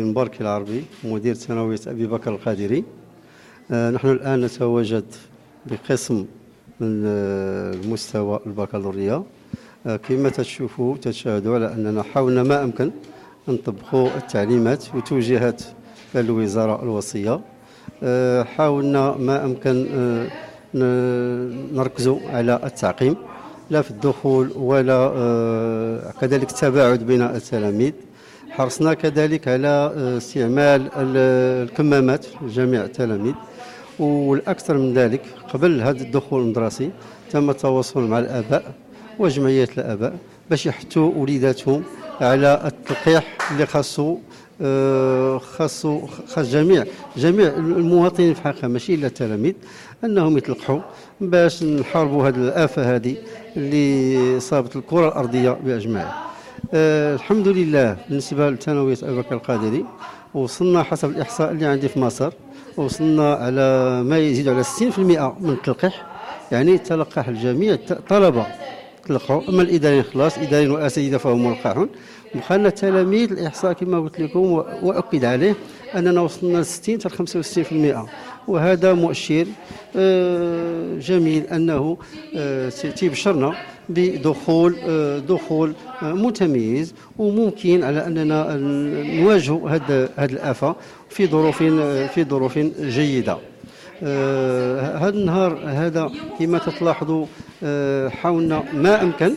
مبارك العربي مدير ثانوية أبي بكر القادري. آه، نحن الآن نتواجد بقسم من آه، المستوى البكالوريا. آه، كما تشوفوا تشاهدوا على أننا حاولنا ما أمكن أن نطبقوا التعليمات وتوجيهات الوزارة الوصية. آه، حاولنا ما أمكن آه، نركزوا على التعقيم لا في الدخول ولا آه، كذلك التباعد بين التلاميذ. حرصنا كذلك على آه، استعمال ال- الكمامات لجميع التلاميذ والأكثر من ذلك قبل هذا الدخول المدرسي تم التواصل مع الآباء وجمعيات الآباء باش يحثوا وليداتهم على التلقيح اللي خاصو آه، خاصو خاص جميع جميع المواطنين في الحقيقة ماشي إلا التلاميذ أنهم يتلقحوا باش نحاربوا هذه الآفة هذه اللي صابت الكرة الأرضية بأجمعها. آه، الحمد لله بالنسبة لثانويه أبي بكر القادري وصلنا حسب الإحصاء اللي عندي في مصر وصلنا على ما يزيد على 60% من التلقيح يعني تلقح الجميع الطلبه تلقحوا أما الإداريين خلاص إداريين وأساتذة فهم ملقحون. وخلنا التلاميذ الإحصاء كما قلت لكم واكد عليه. أننا وصلنا ل 60 حتى 65% وهذا مؤشر آه، جميل أنه آه، تيبشرنا بدخول آه، دخول متميز. وممكن على أننا نواجهوا هذا هذه الآفة في ظروف في ظروف جيدة. هذا النهار هذا كما تلاحظوا حاولنا ما أمكن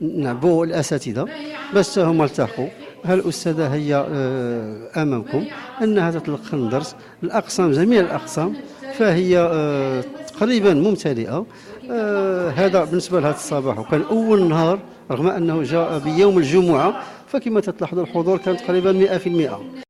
نعبوا الأساتذة بس هم التحقوا. ها الاستاذه هي آه، أمامكم انها تتلقى الدرس؟ الأقسام جميع الأقسام فهي آه، تقريبا ممتلئة. آه، هذا بالنسبة لهذا الصباح. وكان أول نهار رغم أنه جاء بيوم الجمعة فكما تلاحظوا الحضور كان تقريبا 100%